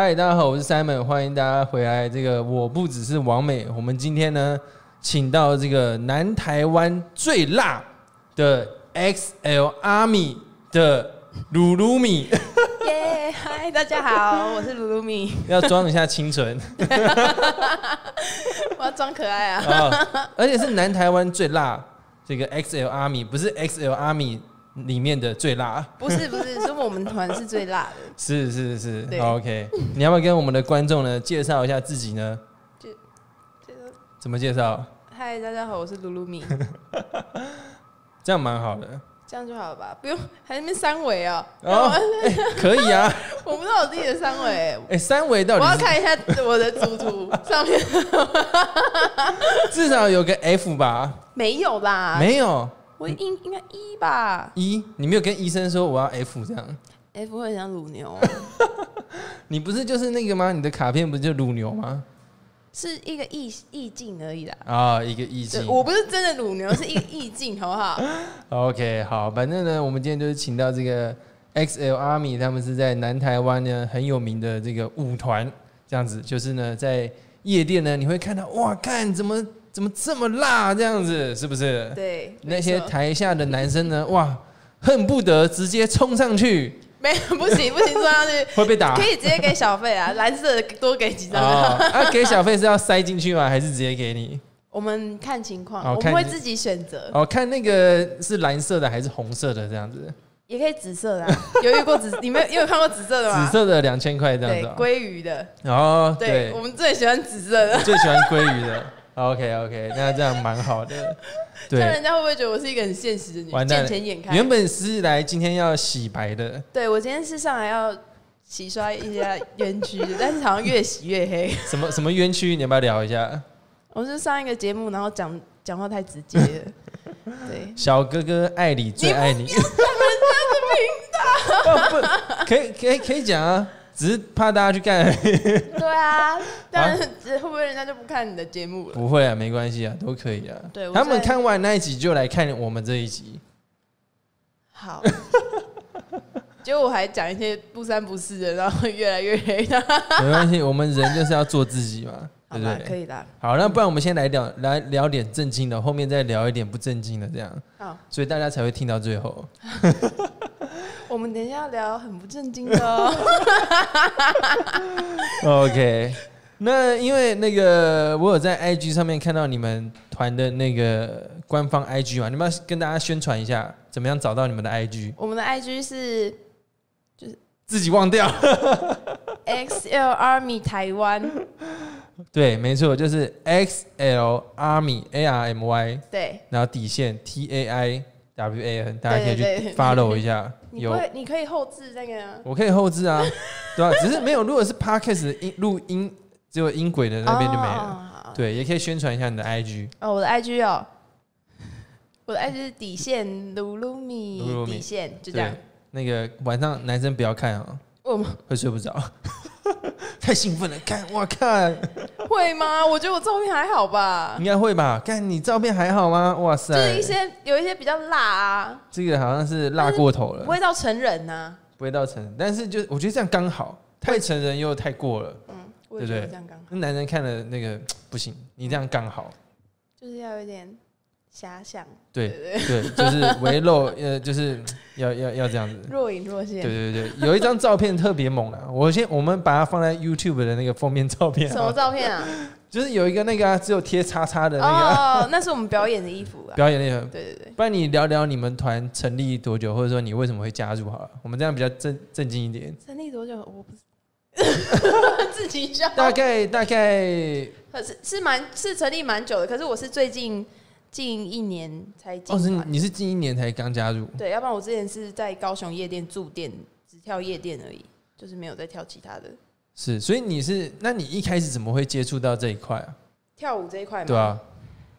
嗨，大家好，我是 Simon，欢迎大家回来。这个我不只是王美，我们今天呢，请到这个南台湾最辣的 XL Army 的鲁鲁米，耶，嗨，大家好，我是鲁鲁米，要装一下清纯 我要装可爱啊。啊，而且是南台湾最辣这个 XL Army，不是 XL Army 里面的最辣，不是不是，是我们团是最辣的。是是是，OK，你要不要跟我们的观众呢介绍一下自己呢？怎么介绍？嗨，大家好，我是露露米，这样蛮好的这样就好了吧？不用还是那边三维哦。哦，哎可以啊，我不知道我自己的三维，哎，三维到底我要看一下我的主图上面至少有个 F 吧？没有吧，没有我应应该一吧一，你没有跟医生说我要 F 这样？，F 会很像乳牛，你不是就是那个吗？你的卡片不是就乳牛吗？是一个意意境而已啦。啊，一个意对境。我不是真的乳牛，是一个意境，好不好？OK，好，反正呢，我们今天就是请到这个 XL Army，他们是在南台湾呢很有名的这个舞团，这样子，就是呢在夜店呢你会看到，哇，看怎么怎么这么辣这样子，是不是？对，那些台下的男生呢，哇，恨不得直接冲上去，没有不行不行，冲上去 会被打。可以直接给小费啊，蓝色的多给几张。哦，啊，给小费是要塞进去吗？还是直接给你？我们看情况，哦我们会自己选择，哦，看那个是蓝色的还是红色的这样子？也可以紫色的、啊。有遇过紫，你们有看过紫色的吗？紫色的两千块这样对子、，哦。鲑鱼的，哦，对对我，们最喜欢紫色的。最喜欢鲑鱼的。OK OK，那这样蛮好的。这样对，人家会不会觉得我是一个很现实的女见钱眼开。原本是来今天要洗白的，对我今天是上来要洗刷一下冤屈的，但是好像越洗越黑。什么什么冤屈，你要不要聊一下？我是上一个节目，然后讲讲话太直接了。对，小哥哥爱你最爱你。哦不，可以可以可以讲啊，只是怕大家去干而已。对啊，但是会不会人家就不看你的节目了？不会啊，没关系啊，都可以啊。对他们看完那一集就来看我们这一集。好。结果我还讲一些不三不四的，然后越来越黑。没关系，我们人就是要做自己嘛，对不对？可以的。好，那不然我们先来聊来聊点正经的，后面再聊一点不正经的，这样，好，所以大家才会听到最后。我们等一下要聊很不正经的哦。OK，那因为那个我有在 IG 上面看到你们团的那个官方 IG 嘛，你们要跟大家宣传一下，怎么样找到你们的 IG？我们的 IG 是就是自己忘掉。XL Army 台湾，对，没错，就是 XL Army A R M Y，对，然后底线 T A I W A N，大家可以去 follow 一下。有你有你可以后置那个啊我可以后置啊，对吧、只是没有，如果是 podcast 音录音，只有音轨的那边就没了。了。对，也可以宣传一下你的 IG。哦，我的 IG 哦，我的 IG 是底线鲁鲁米底线，就这样。，那个晚上男生不要看啊、会睡不着。太兴奋了，看我看，会吗？我觉得我照片还好吧应，该会吧？看你照片还好吗？哇塞，就是一些有一些比较辣啊，这个好像是辣过头了不，会到成人呐。不会到成人，但是就我觉得这样刚好，太成人又太过了，嗯，对不对得这样刚好，那男人看了那个 不行，你这样刚好。就是要有点遐想，对对对，就是围露，呃，就是要要要这样子。若隐若现。对对对，有一张照片特别猛啊！我先我们把它放在 YouTube 的那个封面照片什么啊，照片啊？就是有一个那个、啊、只有贴叉叉的那个啊、哦，那是我们表演的衣服啊。表演那个。对对对，不然你聊聊你们团成立多久，或者说你为什么会加入好了，我们这样比较正正经一点。成立多久？我不知，自己笑。大概大概可是是蛮是成立蛮久的，可是我是最近近一年才进哦，是团。你是近一年才刚加入，对，要不然我之前是在高雄夜店驻店，只跳夜店而已，就是没有在跳其他的是，所以你是，那你一开始怎么会接触到这一块啊？跳舞这一块嘛。对啊，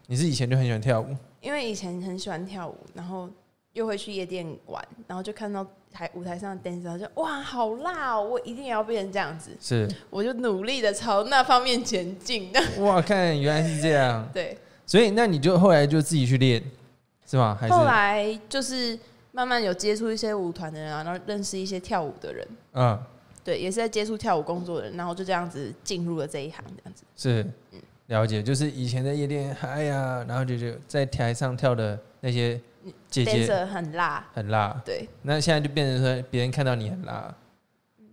你是以前就很喜欢跳舞，因为以前很喜欢跳舞，然后又会去夜店玩，然后就看到台舞台上的 dancer，就哇好辣哦，我一定要变成这样子，是我就努力的朝那方面前进。哇，看原来是这样，对，所以那你就后来就自己去练，是吗？还是后来就是慢慢有接触一些舞团的人啊，然后认识一些跳舞的人。嗯，对，也是在接触跳舞工作的人，然后就这样子进入了这一行，这样子。是了解，就是以前在夜店嗨呀，然后就就在台上跳的那些姐姐 dancer 很辣，很辣，对，那现在就变成说别人看到你很辣，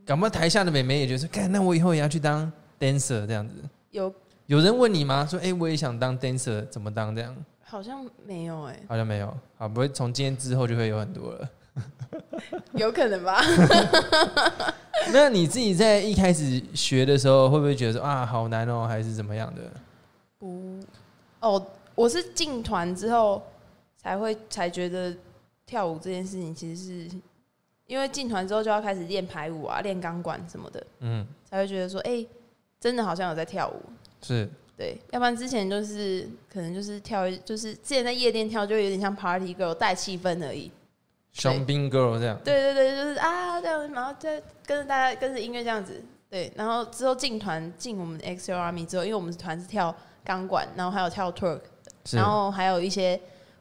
搞不好台下的美眉也觉得说，看那我以后也要去当 dancer 这样子。有有人问你吗？说，哎、我也想当 dancer，怎么当？这样好像没有哎、好像没有，好，不会从今天之后就会有很多了。有可能吧？那你自己在一开始学的时候，会不会觉得说啊，好难哦，还是怎么样的？不，哦，我是进团之后才会才觉得跳舞这件事情其实是因为进团之后就要开始练排舞啊、练钢管什么的，嗯，才会觉得说，哎、真的好像有在跳舞。是对，要不然之前就是可能就是跳，就是之前在夜店跳，就有点像 party girl 带气氛而已。香槟 girl 这样。对对对，就是啊这样，然后再跟着大家跟着音乐这样子。对，然后之后进团进我们 XL Army 之后，因为我们团是跳钢管，然后还有跳 twerk，是然后还有一些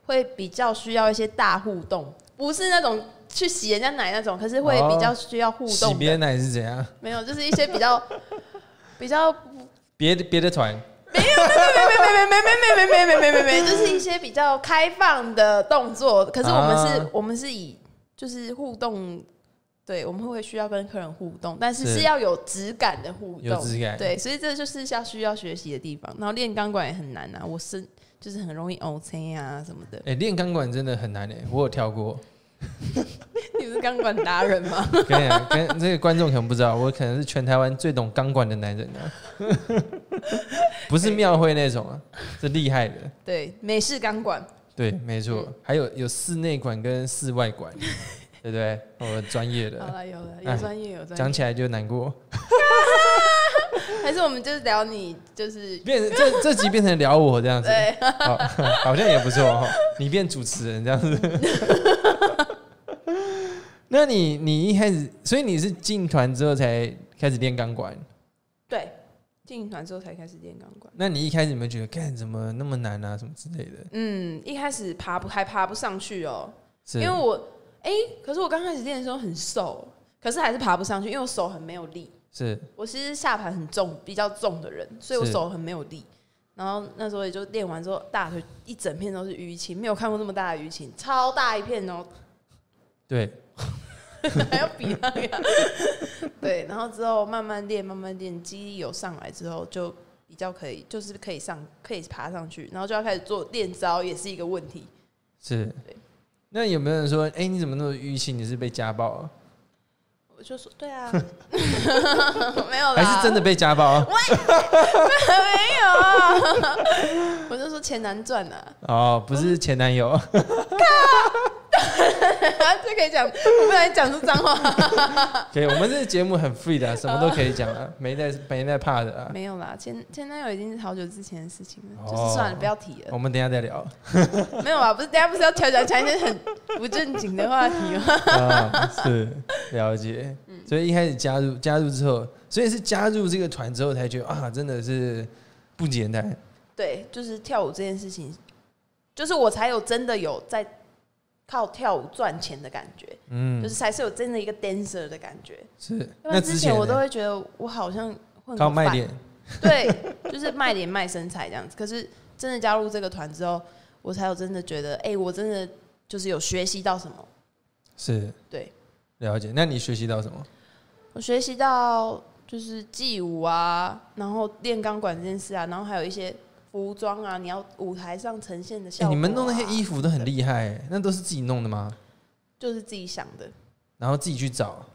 会比较需要一些大互动，不是那种去洗人家奶那种，可是会比较需要互动的。洗别人奶是怎样？没有，就是一些比较 比较别的别的团没有没没没没没没没没没没没，就是一些比较开放的动作。可是我们是，我们是以就是互动，对，我们会需要跟客人互动，但是是要有质感的互动，有质感对，所以这就是要需要学习的地方。然后练钢管也很难啊，我是就是很容易 O C 啊什么的。哎、练钢管真的很难哎、我有跳过。你是钢管达人吗？跟你讲，跟这个观众可能不知道，我可能是全台湾最懂钢管的男人啊，不是庙会那种啊，是厉害的。对，美式钢管，对，没错，嗯还有有室内管跟室外管，对不对？我专业的，好了，有了，哎有专业，有专业。讲起来就难过，还是我们就是聊你，就是变成这这集变成聊我这样子，对，好，好像也不错哦。你变主持人这样子，那你你一开始，所以你是进团之后才开始练钢管？对，进团之后才开始练钢管。那你一开始有没有觉得，干怎么那么难啊，什么之类的？嗯，一开始爬不还爬不上去哦，是因为我哎、可是我刚开始练的时候很瘦，可是还是爬不上去，因为我手很没有力。是我其实下盘很重，比较重的人，所以我手很没有力。然后那时候也就练完之后，大腿一整片都是淤青，没有看过那么大的淤青，超大一片哦，对，还要比那个。对，然后之后慢慢练，慢慢练，肌力有上来之后，就比较可以，就是可以上，可以爬上去，然后就要开始做练招，也是一个问题。是对。那有没有人说，哎、你怎么那么淤青？你是被家暴啊？我就说对啊，没有啦，还是真的被家暴啊？没有啊？我就说钱难赚啊，哦，不是前男友，这可以讲，我不然讲出脏话。可以。我们这个节目很 free 的啊、什么都可以讲啊，没在没在怕的啊。没有啦，前前男友已经是好久之前的事情了，哦就是算了，不要提了。我们等一下再聊没有啊，不是，等一下不是要调讲讲一些很不正经的话题吗？啊，是了解。所以一开始加入加入之后，所以是加入这个团之后才觉得啊，真的是不简单。对，就是跳舞这件事情，就是我才有真的有在靠跳舞赚钱的感觉，嗯就，是才是有真的一个 dancer 的感觉。是。要不那之前我都会觉得我好像混靠卖脸，对，就是卖脸卖身材这样子。可是真的加入这个团之后，我才有真的觉得，哎、我真的就是有学习到什么。是对了解。那你学习到什么？我学习到就是记舞啊，然后练钢管这件事啊，然后还有一些服装啊，你要舞台上呈现的效哎、果、啊你们弄那些衣服都很厉害、欸，那都是自己弄的吗？就是自己想的。然后自己去找，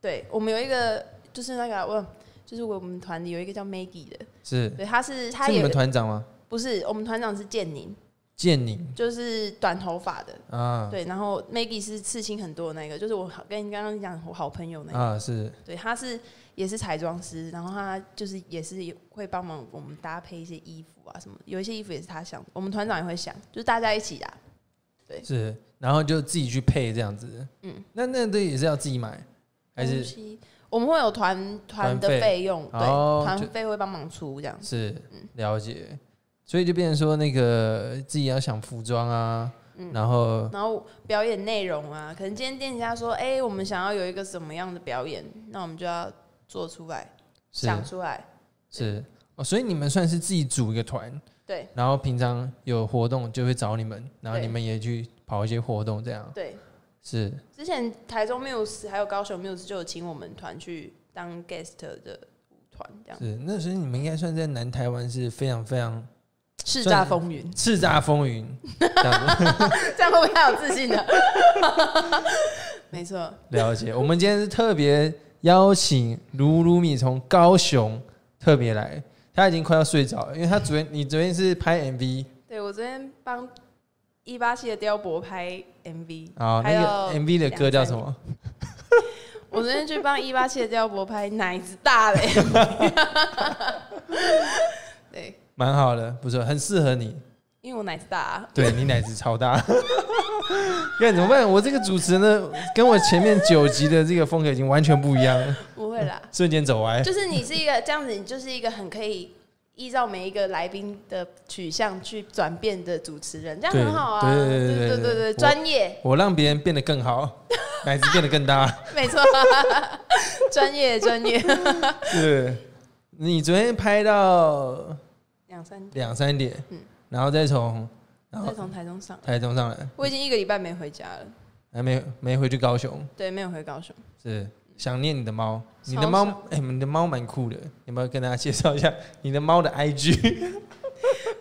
对我们有一个就是那个我就是我们团里有一个叫 Maggie 的，是对，他是他也是你们团长吗？不是我们团长是建宁，建宁就是短头发的，啊。对，然后 Maggie 是刺青很多的那个，就是我好跟你刚刚讲我好朋友那个，啊，是。对，他是也是彩妆师，然后他就是也是会帮忙我们搭配一些衣服啊什么，有一些衣服也是他想，我们团长也会想，就是大家一起啊，是，然后就自己去配这样子。嗯，那那都也是要自己买，还是？我们会有团团的团费。费用，对，哦团就费会帮忙出这样，是嗯。了解？所以就变成说，那个自己要想服装啊，然后然后表演内容啊，可能今天店家说，哎、我们想要有一个什么样的表演，那我们就要做出来，是。想出来。是。哦，所以你们算是自己组一个团，对。然后平常有活动就会找你们，然后对。你们也去跑一些活动，这样。对，是。之前台中 Muse 还有高雄 Muse 就有请我们团去当 guest 的舞团，这样。是，那时候你们应该算在南台湾是非常非常叱咤风云，叱咤风云这样子。这样会不会太有自信了？没错，了解，我们今天是特别邀请卢卢米从高雄特别来，他已经快要睡着了，因为他昨天你昨天是拍 MV 对我昨天帮一八七的雕博拍 MV，啊，那个 MV 的歌叫什么？我昨天去帮一八七的雕博拍奶子大的 MV，对，蛮好的，不错，很适合你，因为我奶子大。对你奶子超大，该怎么办？我这个主持呢，跟我前面九集的这个风格已经完全不一样了。不会啦，瞬间走歪。就是你是一个这样子，你就是一个很可以依照每一个来宾的取向去转变的主持人，这样很好啊。对对对对对对，专业。我让别人变得更好，奶子变得更大。没错，专业专业。是你昨天拍到。两三点，两三点，嗯然后再从然后再从台中上，台中上来，我已经一个礼拜没回家了，还没没回去高雄，对，没有回高雄。是想念你的猫。你的超猫想，哎、你的猫蛮酷的，有没有跟大家介绍一下你的猫的 IG？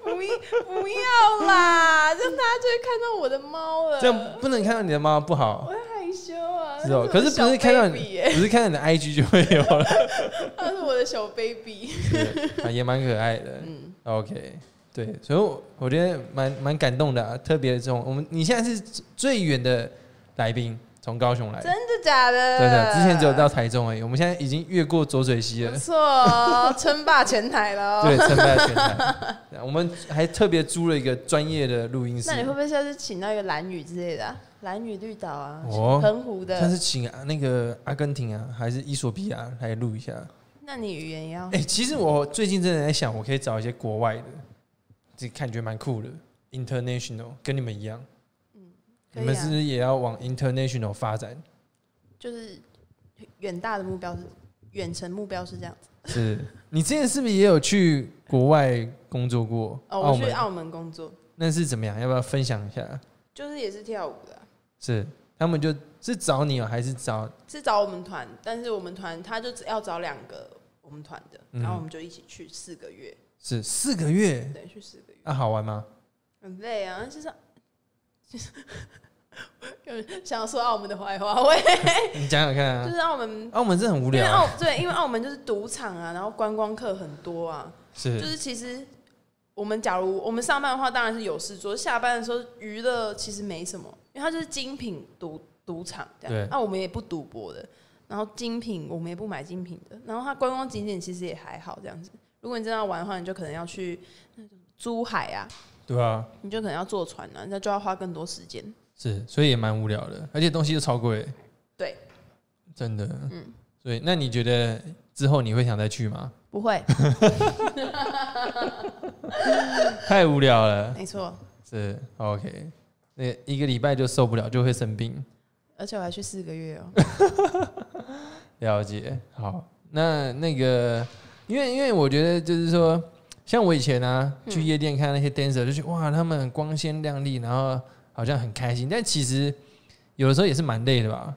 不不要啦，这样大家就会看到我的猫了。这样不能看到你的猫不好我，会害羞啊。是哦。可是不是看到你不是看到你的 IG 就会有了，的小 baby。是啊，也蛮可爱的。嗯，OK，对，所以我我觉得蛮蛮感动的、啊，特别这种我们你现在是最远的来宾，从高雄来的真，的假的？真的，之前只有到台中而已，我们现在已经越过浊水溪了不。错哦，称霸全台了哦。对，称霸全台。我们还特别租了一个专业的录音室那，你会不会下次请到一个蓝雨之类的啊？蓝屿绿岛啊，哦澎湖的但，是请啊那个阿根廷啊，还是伊索比亚来录一下。那你语言也要哎、其实我最近真的在想，我可以找一些国外的，这感觉蛮酷的，international，跟你们一样。嗯啊你们是不是也要往 international 发展？就是远大的目标是远程目标是这样子。是你之前是不是也有去国外工作过？哦，我去澳门工作，那是怎么样？要不要分享一下？就是也是跳舞的啊、是他们就是找你哦，还是找是找我们团，但是我们团他就只要找两个我们团的，嗯然后我们就一起去四个月，是四个月？对，去四个月，那、好玩吗？很累啊，就是就是 想要说澳门的坏话，喂，你讲讲看啊。就是澳门。澳门真的很无因为聊啊、澳对，因为澳门就是赌场啊，然后观光客很多啊，是就是其实我们假如我们上班的话，当然是有事做；下班的时候娱乐其实没什么，因为它就是精品赌赌场这对样。那、我们也不赌博的，然后精品我们也不买精品的，然后它观光景点其实也还好这样子。如果你真的要玩的话，你就可能要去那种珠海啊，对啊，你就可能要坐船啊，那就要花更多时间。是，所以也蛮无聊的，而且东西又超贵。对，真的。嗯，所以那你觉得之后你会想再去吗？不会，太无聊了。没错，是 OK，那一个礼拜就受不了，就会生病。而且我还去四个月哦。了解，好，那那个，因为因为我觉得就是说，像我以前啊，嗯去夜店看那些 dancer，就觉得哇，他们很光鲜亮丽，然后好像很开心，但其实有的时候也是蛮累的吧。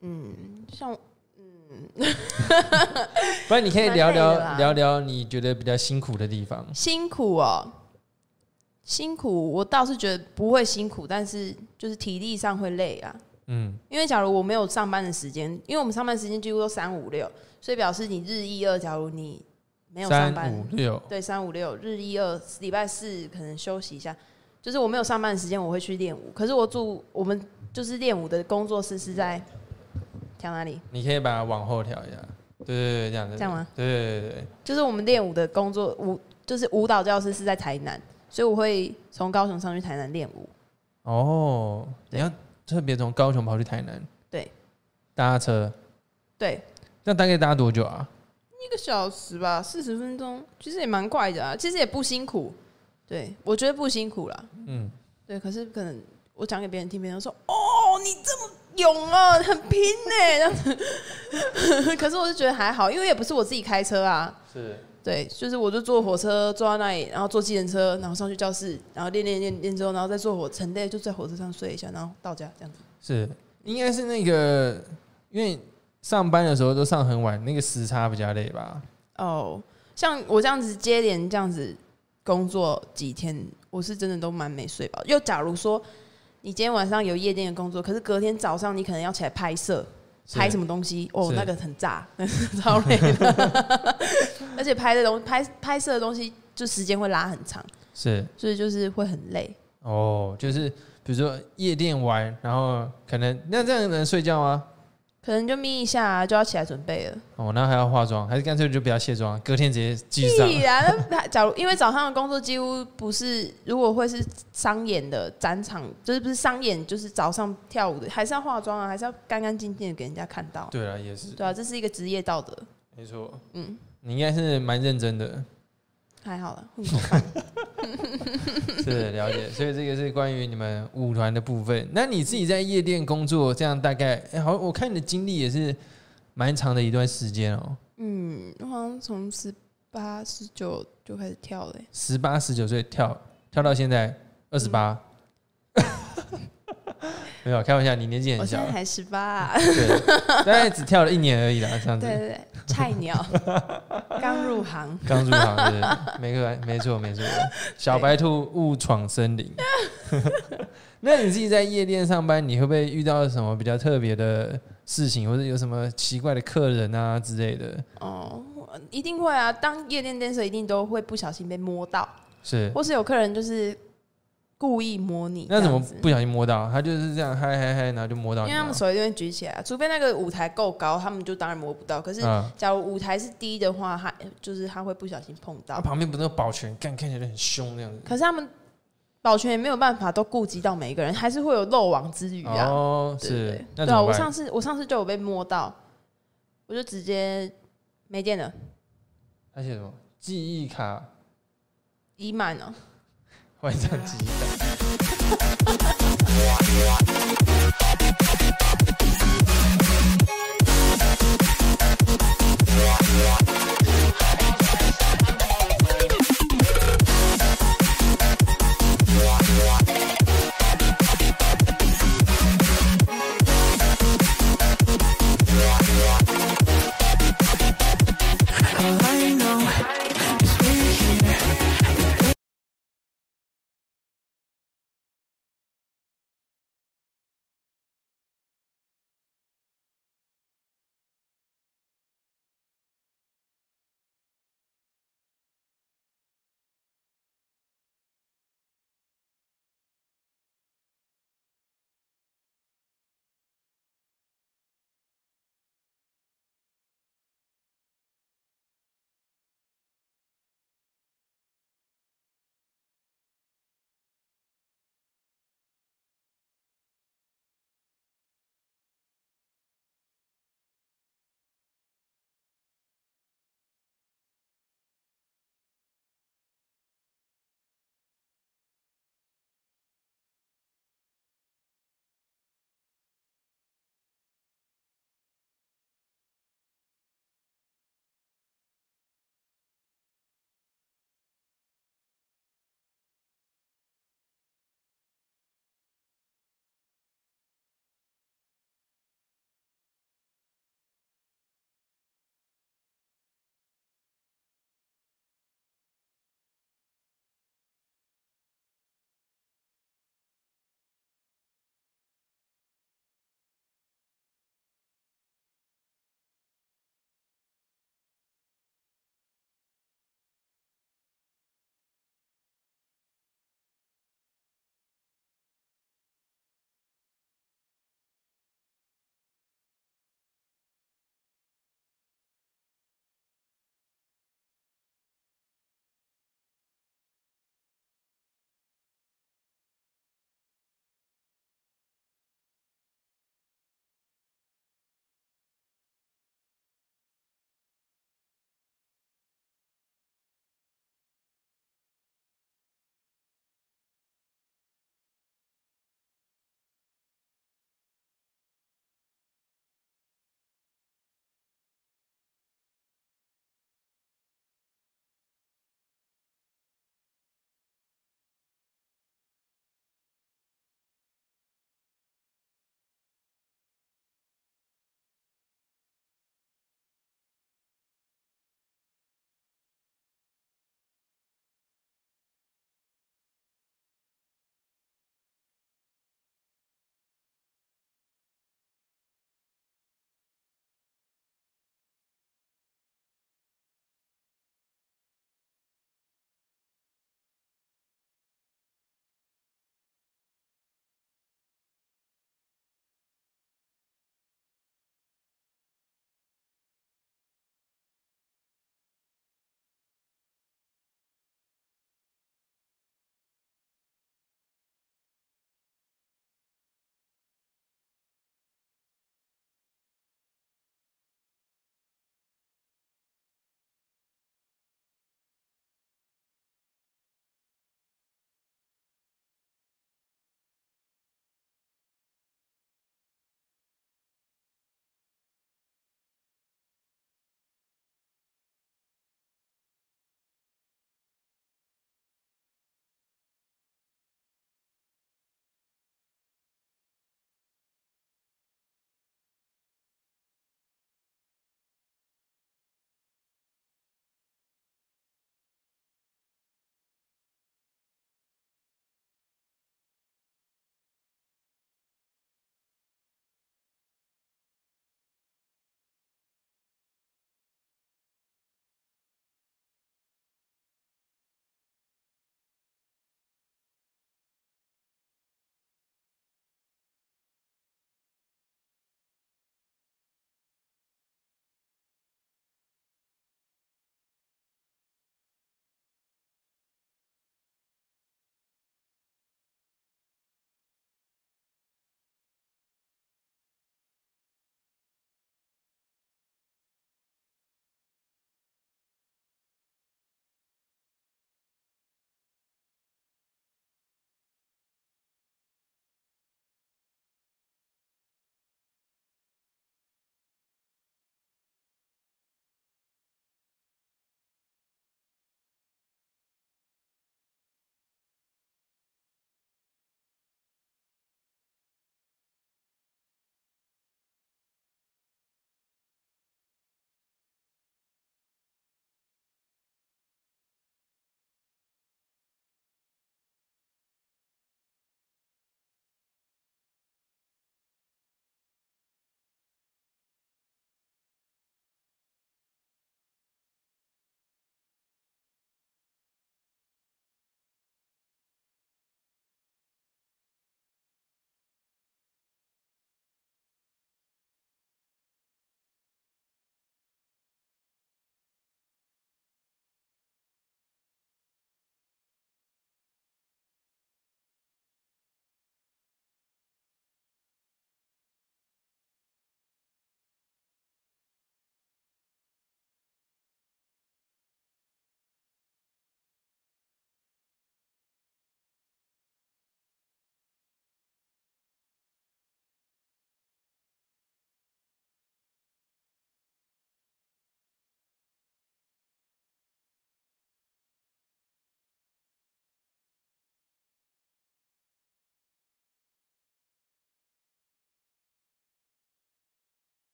嗯，像 不然你可以聊聊聊聊你觉得比较辛苦的地方。辛苦哦，辛苦，我倒是觉得不会辛苦，但是就是体力上会累啊。嗯，因为假如我没有上班的时间，因为我们上班时间几乎都三五六，所以表示你日一二，假如你没有上三班，五六，对，三五六日一二，礼拜四可能休息一下。就是我没有上班的时间，我会去练舞。可是我住我们就是练舞的工作室是在调哪里？你可以把它往后调一下。对对对，这样子。这样吗？对对对对，就是我们练舞的工作舞，就是舞蹈教室是在台南，所以我会从高雄上去台南练舞。哦，你对要特别从高雄跑去台南，对，搭车，对，那大概搭多久啊？一个小时吧，四十分钟，其实也蛮快的啊，其实也不辛苦。对，我觉得不辛苦啦。嗯，对对，可是可能我讲给别人听，别人说：“哦，你这么勇啊，很拼呢。”这样子。可是我就觉得还好，因为也不是我自己开车啊。是。对，就是我就坐火车坐到那里，然后坐计程车，然后上去教室，然后练练练练之后，然后再坐火车，累就在火车上睡一下，然后到家这样子。是，应该是那个，因为上班的时候都上很晚，那个时差比较累吧。哦，像我这样子接连这样子工作几天，我是真的都蛮没睡饱。又假如说你今天晚上有夜店的工作，可是隔天早上你可能要起来拍摄。拍什么东西？哦，那个很炸，超累的。而且拍的东拍拍摄的东西，就时间会拉很长，是，所以就是会很累。哦，就是比如说夜店玩，然后可能那这样能睡觉吗？可能就眯一下就要起来准备了。哦，那还要化妆，还是干脆就不要卸妆，隔天直接继续上。那 假如因为早上的工作几乎不是，如果会是商演的展场，就是不是商演，就是早上跳舞的，还是要化妆啊，还是要干干净净的给人家看到。对啊，也是。对啊，这是一个职业道德。没错。嗯，你应该是蛮认真的。还好了，是了解，所以这个是关于你们舞团的部分。那你自己在夜店工作，这样大概哎，好，我看你的经历也是蛮长的一段时间哦。嗯，我好像从十八、十九就开始跳了。十八、十九岁跳跳到现在二十八。没有开玩笑，你年纪很小，才十八，对，大概只跳了一年而已啦，这样子。对对对，菜鸟，刚入行，刚入行，对，没错，没错，没错。小白兔误闯森林。那你自己在夜店上班，你会不会遇到什么比较特别的事情，或者有什么奇怪的客人啊之类的？哦，一定会啊！当夜店 dancer 一定都会不小心被摸到，是，或是有客人就是。故意摸你，那怎么不小心摸到？他就是这样嗨嗨嗨，然后就摸到。因为他们手一定会举起来，除非那个舞台够高，他们就当然摸不到。可是，假如舞台是低的话，他就是他会不小心碰到。他旁边不是有保全，看看起来很凶那样子。可是他们保全也没有办法都顾及到每一个人，还是会有漏网之鱼啊。哦，是。对啊，我上次我上次就有被摸到，我就直接没电了。他写什么？记忆卡已满了。万圣节哈哈